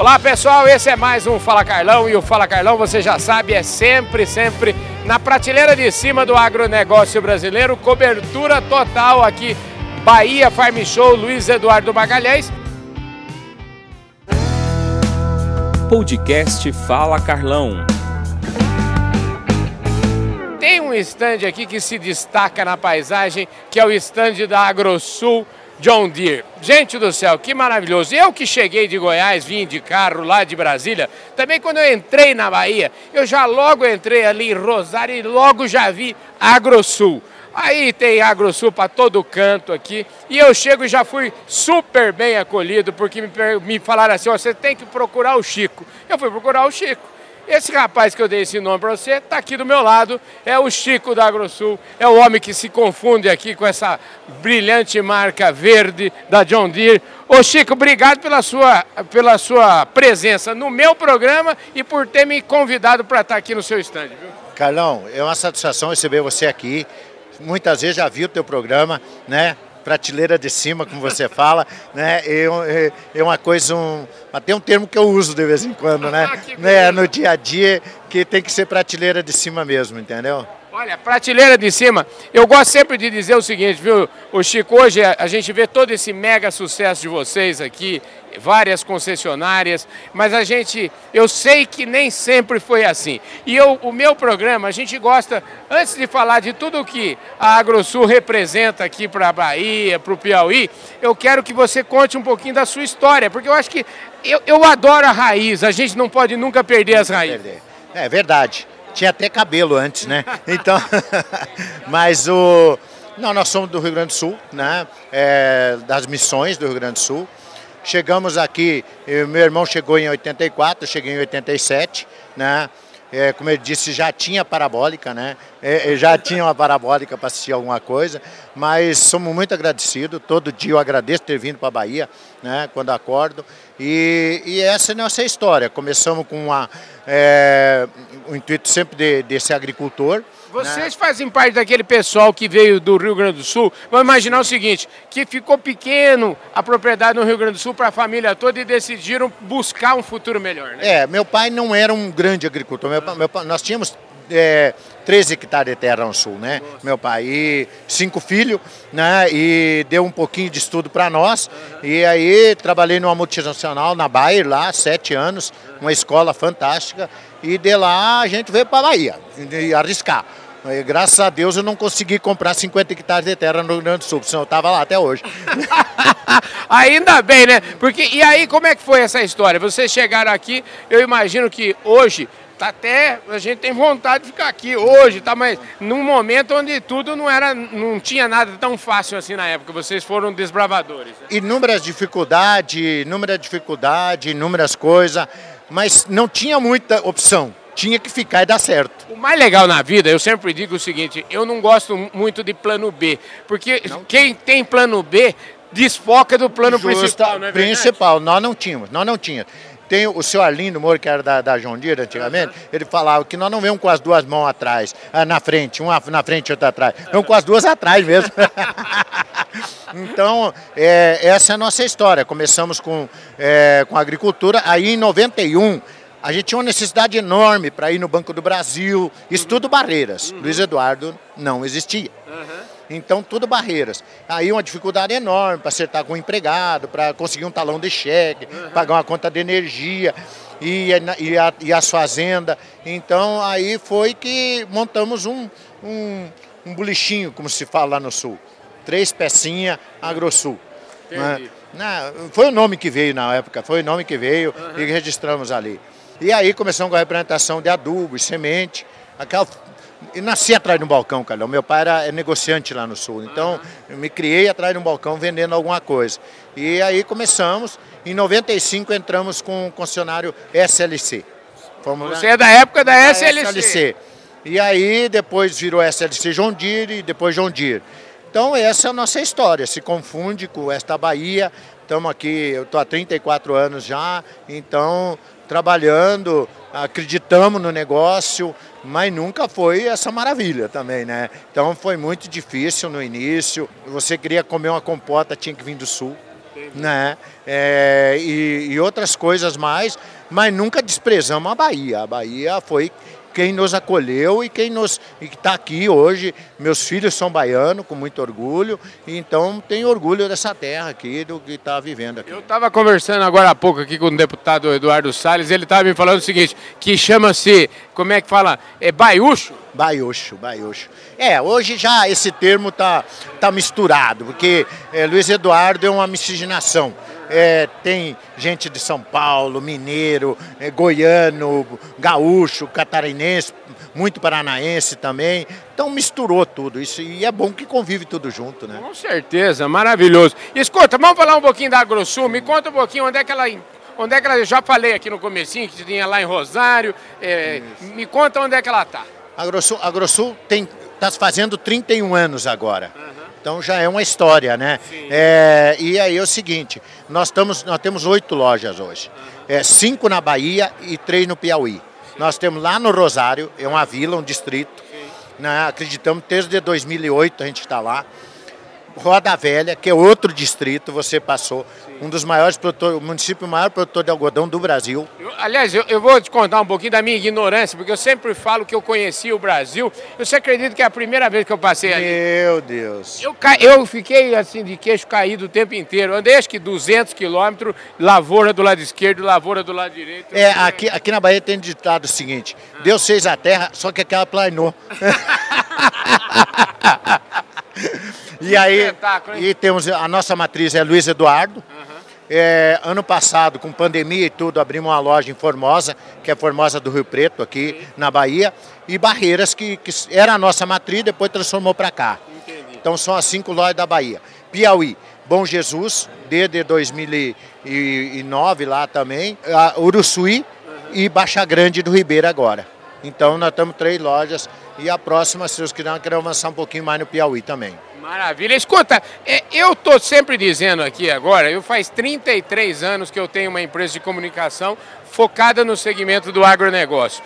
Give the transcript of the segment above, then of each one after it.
Olá pessoal, esse é mais um Fala Carlão e o Fala Carlão, você já sabe, é sempre, sempre na prateleira de cima do agronegócio brasileiro, cobertura total aqui, Bahia Farm Show, Luiz Eduardo Magalhães. Podcast Fala Carlão. Tem um stand aqui que se destaca na paisagem, que é o stand da AgroSul, John Deere. Gente do céu, que maravilhoso. Eu que cheguei de Goiás, vim de carro lá de Brasília, também quando eu entrei na Bahia, eu já logo entrei ali em Rosário e logo já vi AgroSul. Aí tem AgroSul para todo canto aqui. E eu chego e já fui super bem acolhido, porque me, falaram assim: você tem que procurar o Chico. Eu fui procurar o Chico. Esse rapaz que eu dei esse nome para você está aqui do meu lado, é o Chico da AgroSul, é o homem que se confunde aqui com essa brilhante marca verde da John Deere. Ô Chico, obrigado pela sua, pela sua presença no meu programa e por ter me convidado para estar aqui no seu estande. Carlão, é uma satisfação receber você aqui. Muitas vezes já vi o teu programa, né? Prateleira de cima, como você fala, né? É, é uma coisa, um, até um termo que eu uso de vez em quando, né? né? No dia a dia, que tem que ser prateleira de cima mesmo, entendeu? Olha, prateleira de cima, eu gosto sempre de dizer o seguinte, viu, o Chico, hoje a gente vê todo esse mega sucesso de vocês aqui, várias concessionárias, mas a gente, eu sei que nem sempre foi assim. E eu, o meu programa, a gente gosta, antes de falar de tudo que a AgroSul representa aqui para a Bahia, para o Piauí, eu quero que você conte um pouquinho da sua história, porque eu acho que eu, eu adoro a raiz, a gente não pode nunca perder as raízes. É verdade. Tinha até cabelo antes, né? Então, mas o. Não, nós somos do Rio Grande do Sul, né? É, das missões do Rio Grande do Sul. Chegamos aqui, meu irmão chegou em 84, eu cheguei em 87, né? É, como ele disse, já tinha parabólica, né? É, já tinha uma parabólica para assistir alguma coisa, mas somos muito agradecidos. Todo dia eu agradeço ter vindo para a Bahia, né? Quando acordo. E, e, essa é a nossa história. Começamos com uma, é, o intuito sempre de, de ser agricultor. Vocês né? fazem parte daquele pessoal que veio do Rio Grande do Sul. Vamos imaginar o seguinte: que ficou pequeno a propriedade no Rio Grande do Sul para a família toda e decidiram buscar um futuro melhor. Né? É, meu pai não era um grande agricultor. Meu, meu, nós tínhamos é, 13 hectares de terra no sul, né? Nossa. Meu pai. E cinco filhos, né? E deu um pouquinho de estudo para nós. Uhum. E aí trabalhei numa multinacional na Bayer lá, sete anos, uma escola fantástica. E de lá a gente veio para a Bahia, arriscar. E, graças a Deus eu não consegui comprar 50 hectares de terra no Rio Grande do Sul, senão eu estava lá até hoje. Ainda bem, né? Porque, e aí, como é que foi essa história? Vocês chegaram aqui, eu imagino que hoje tá até a gente tem vontade de ficar aqui hoje, tá? Mas num momento onde tudo não era, não tinha nada tão fácil assim na época. Vocês foram desbravadores. Né? Inúmeras dificuldades, inúmeras dificuldades, inúmeras coisas, mas não tinha muita opção. Tinha que ficar e dar certo. O mais legal na vida, eu sempre digo o seguinte: eu não gosto muito de plano B, porque não. quem tem plano B desfoca do plano Justa, principal, não é Principal, nós não tínhamos, nós não tínhamos. Tem o senhor Arlindo Moro, que era da, da Deere antigamente, ele falava que nós não vemos com as duas mãos atrás, ah, na frente, uma na frente e outra atrás. Vemos com as duas atrás mesmo. então, é, essa é a nossa história. Começamos com, é, com agricultura, aí em 91 a gente tinha uma necessidade enorme para ir no Banco do Brasil, isso tudo barreiras. Uhum. Luiz Eduardo não existia. Uhum. Então, tudo barreiras. Aí uma dificuldade enorme para acertar com o empregado, para conseguir um talão de cheque, uhum. pagar uma conta de energia e, e, a, e as fazendas. Então, aí foi que montamos um, um, um bolichinho, como se fala lá no Sul. Três pecinhas AgroSul. Né? Não, foi o nome que veio na época, foi o nome que veio uhum. e registramos ali. E aí começamos com a representação de adubo e semente, aquela e nasci atrás de um balcão, Carlão. Meu pai era é negociante lá no sul. Então, eu me criei atrás de um balcão vendendo alguma coisa. E aí começamos. Em 95 entramos com o concessionário SLC. Fomos Você é da época da, da SLC. SLC. E aí depois virou SLC João Deere e depois João Deere. Então essa é a nossa história, se confunde com esta Bahia. Estamos aqui, eu estou há 34 anos já, então trabalhando, acreditamos no negócio, mas nunca foi essa maravilha também, né? Então foi muito difícil no início. Você queria comer uma compota, tinha que vir do sul. né? É, e, e outras coisas mais, mas nunca desprezamos a Bahia. A Bahia foi quem nos acolheu e quem nos está aqui hoje. Meus filhos são baianos, com muito orgulho, então tenho orgulho dessa terra aqui, do que está vivendo aqui. Eu estava conversando agora há pouco aqui com o deputado Eduardo Salles, ele estava me falando o seguinte, que chama-se, como é que fala, é baiúcho? Baiúcho, baiúcho. É, hoje já esse termo está tá misturado, porque é, Luiz Eduardo é uma miscigenação é, tem gente de São Paulo, mineiro, é, goiano, gaúcho, catarinense, muito paranaense também. Então misturou tudo isso e é bom que convive tudo junto, né? Com certeza, maravilhoso. Escuta, vamos falar um pouquinho da AgroSul, me conta um pouquinho onde é que ela Onde é que ela, eu já falei aqui no comecinho que tinha lá em Rosário, é, me conta onde é que ela está. A AgroSul, a AgroSul está fazendo 31 anos agora. Uhum. Então já é uma história, né? É, e aí é o seguinte, nós, estamos, nós temos oito lojas hoje. É, cinco na Bahia e três no Piauí. Sim. Nós temos lá no Rosário, é uma vila, um distrito. Né? Acreditamos, desde 2008 a gente está lá. Roda Velha, que é outro distrito, você passou. Sim. Um dos maiores produtores, o município maior produtor de algodão do Brasil. Eu, aliás, eu, eu, vou te contar um pouquinho da minha ignorância, porque eu sempre falo que eu conheci o Brasil. Você acredita que é a primeira vez que eu passei ali? Meu Deus. Eu, eu fiquei assim de queixo caído o tempo inteiro. Andei acho que 200 quilômetros, lavoura do lado esquerdo, lavoura do lado direito. É, aqui, aqui na Bahia tem ditado o seguinte: ah. Deus fez a terra, só que aquela planou. E aí, e temos a nossa matriz é Luiz Eduardo. Uhum. É, ano passado, com pandemia e tudo, abrimos uma loja em Formosa, que é Formosa do Rio Preto, aqui Sim. na Bahia, e Barreiras, que, que era a nossa matriz, depois transformou para cá. Entendi. Então são as cinco lojas da Bahia. Piauí, Bom Jesus, desde 2009 lá também, Uruçuí uhum. e Baixa Grande do Ribeiro agora. Então nós estamos três lojas e a próxima, se Deus quiser, queremos avançar um pouquinho mais no Piauí também. Maravilha. Escuta, é, eu estou sempre dizendo aqui agora, eu faz 33 anos que eu tenho uma empresa de comunicação focada no segmento do agronegócio.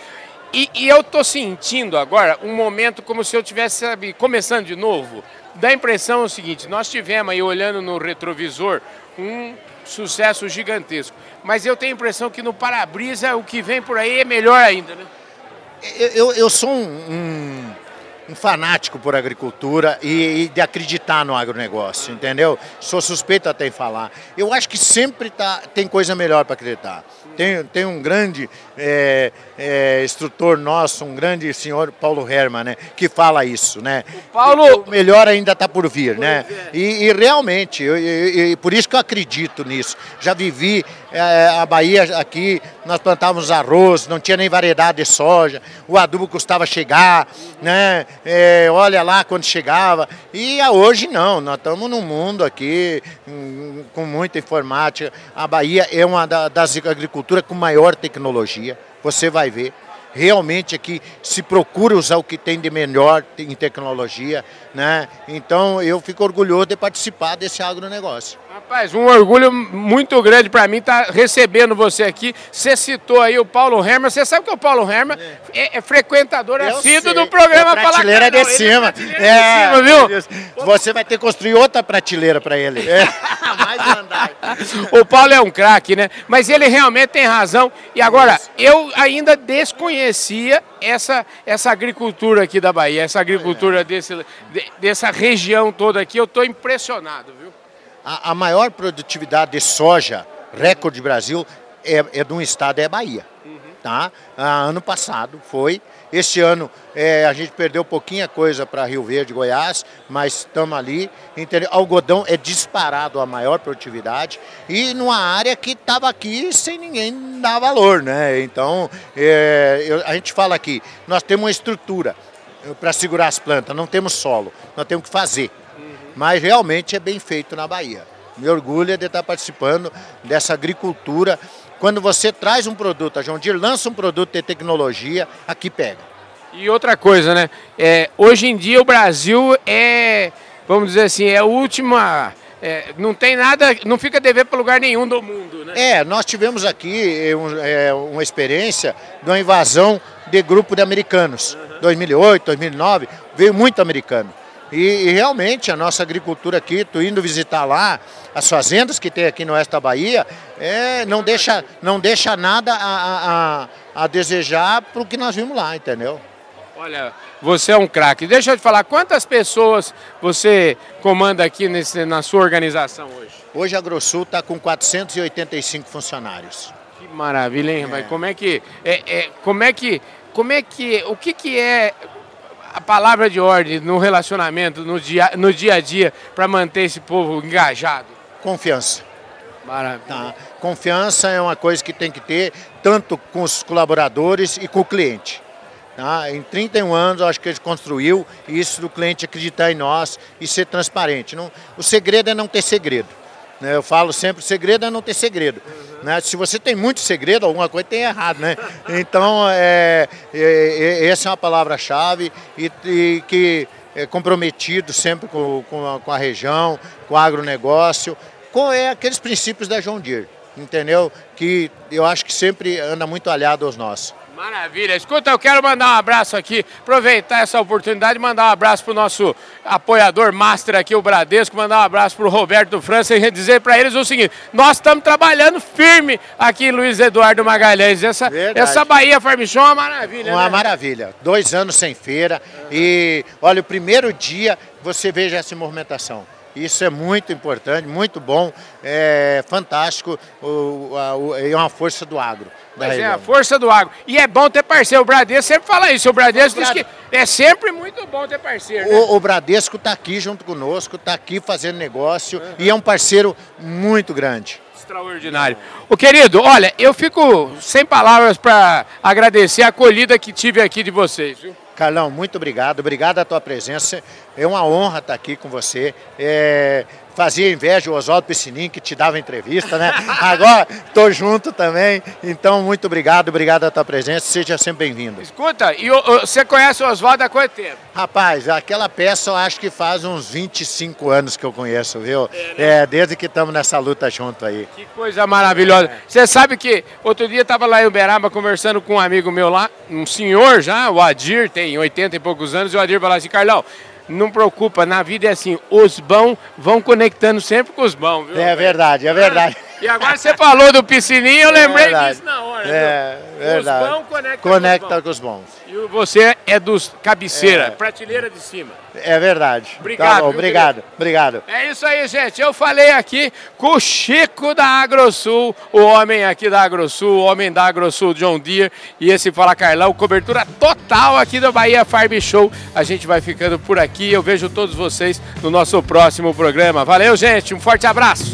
E, e eu estou sentindo agora um momento como se eu estivesse começando de novo. Dá a impressão o seguinte, nós tivemos aí olhando no retrovisor um sucesso gigantesco. Mas eu tenho a impressão que no para-brisa o que vem por aí é melhor ainda, né? Eu, eu, eu sou um, um um fanático por agricultura e, e, de acreditar no agronegócio, entendeu? Sou suspeito até em falar. Eu acho que sempre tá, tem coisa melhor para acreditar. Tem, tem um grande é, é, instrutor nosso, um grande senhor Paulo Herman, né, que fala isso, né? O Paulo... O melhor ainda está por vir, né? E, e realmente, eu, eu, eu, por isso que eu acredito nisso. Já vivi é, a Bahia aqui, nós plantávamos arroz, não tinha nem variedade de soja, o adubo custava chegar, né? É, olha lá quando chegava. E hoje não, nós estamos num mundo aqui hum, com muita informática. A Bahia é uma das agriculturas com maior tecnologia, você vai ver realmente aqui se procura usar o que tem de melhor em tecnologia, né? Então eu fico orgulhoso de participar desse agronegócio. Rapaz, um orgulho muito grande para mim estar tá recebendo você aqui. Você citou aí o Paulo Herman. Você sabe que o Paulo Herman é, é, é frequentador eu assíduo do programa é prateleira de cima. É, é, de cima, viu? Você vai ter que construir outra prateleira para ele. É. O Paulo é um craque, né? Mas ele realmente tem razão. E agora, eu ainda desconhecia essa, essa agricultura aqui da Bahia, essa agricultura desse, de, dessa região toda aqui. Eu estou impressionado, viu? A, a maior produtividade de soja, recorde Brasil, é, é de um estado, é a Bahia. Tá? Ah, ano passado foi. Este ano é, a gente perdeu pouquinha coisa para Rio Verde, Goiás, mas estamos ali. Entendeu? Algodão é disparado a maior produtividade e numa área que estava aqui sem ninguém dar valor, né? Então, é, eu, a gente fala aqui, nós temos uma estrutura para segurar as plantas, não temos solo, nós temos que fazer mas realmente é bem feito na Bahia. Me orgulho de estar participando dessa agricultura. Quando você traz um produto, a João Deere lança um produto de tecnologia, aqui pega. E outra coisa, né? É, hoje em dia o Brasil é, vamos dizer assim, é a última. É, não tem nada, não fica dever para lugar nenhum do mundo, né? É, nós tivemos aqui um, é, uma experiência de uma invasão de grupo de americanos. Uhum. 2008, 2009, veio muito americano. E, e, realmente a nossa agricultura aqui, tô indo visitar lá, as fazendas que tem aqui no oeste da Bahia, é, não, deixa, não deixa nada a, a, a desejar para o que nós vimos lá, entendeu? Olha, você é um craque. Deixa eu te falar, quantas pessoas você comanda aqui nesse, na sua organização hoje? Hoje a Grossul está com 485 funcionários. Que maravilha, hein, é. Como é que. É, é, como é que. Como é que. O que, que é a palavra de ordem no relacionamento, no dia, no dia a dia, para manter esse povo engajado? Confiança. Maravilha. Tá. Confiança é uma coisa que tem que ter, tanto com os colaboradores e com o cliente. Tá? Em 31 anos, acho que ele construiu isso do cliente acreditar em nós e ser transparente. Não, o segredo é não ter segredo. Né? Eu falo sempre, o segredo é não ter segredo. Uhum. Né? Se você tem muito segredo, alguma coisa tem errado, né? Então, é, é, é, essa é uma palavra-chave e, e, que é comprometido sempre com, com, a, com a região, com o agronegócio, com é, aqueles princípios da John Deere, entendeu? Que eu acho que sempre anda muito aliado aos nossos. Maravilha. Escuta, eu quero mandar um abraço aqui, aproveitar essa oportunidade, mandar um abraço para o nosso apoiador master aqui, o Bradesco, mandar um abraço para o Roberto França e dizer para eles o seguinte: nós estamos trabalhando firme aqui em Luiz Eduardo Magalhães. Essa, essa Bahia Farm Show é uma maravilha. Uma né? maravilha. Dois anos sem feira uhum. e olha, o primeiro dia você veja essa movimentação. Isso é muito importante, muito bom, é fantástico, é uma força do agro. Mas é a força do agro. E é bom ter parceiro. O Bradesco sempre fala isso. O Bradesco o diz que é sempre muito bom ter parceiro. Né? O, o, Bradesco está aqui junto conosco, está aqui fazendo negócio uhum. e é um parceiro muito grande. Extraordinário. O querido, olha, eu fico sem palavras para agradecer a acolhida que tive aqui de vocês. Viu? Carlão, muito obrigado. Obrigado a tua presença. É uma honra estar aqui com você. É, fazia inveja o Oswaldo Piscininho, que te dava entrevista, né? Agora estou junto também. Então, muito obrigado, obrigado a tua presença. Seja sempre bem-vindo. Escuta, e você conhece o Oswaldo há quanto tempo? Rapaz, aquela peça eu acho que faz uns 25 anos que eu conheço, viu? É, né? é desde que estamos nessa luta junto aí. Que coisa maravilhosa. É. Você sabe que outro dia estava lá em Uberaba conversando com um amigo meu lá, um senhor já, o Adir, tem 80 e poucos anos, e o Adir falou assim, Carlão, não preocupa, na vida é assim, os bons vão conectando sempre com os bons, viu? É verdade, é verdade. E agora você falou do piscininho, eu é lembrei é disso na hora. É, viu? verdade. Os bons conectam Conecta com os bons. E você é dos cabeceira, é. prateleira de cima. É verdade. Obrigado. Tá bom, obrigado, obrigado. É isso aí, gente. Eu falei aqui com o Chico da AgroSul, o homem aqui da AgroSul, o homem da AgroSul John Deere. E esse Fala Carlão, cobertura total aqui do Bahia Farm Show. A gente vai ficando por aqui. Eu vejo todos vocês no nosso próximo programa. Valeu, gente. Um forte abraço.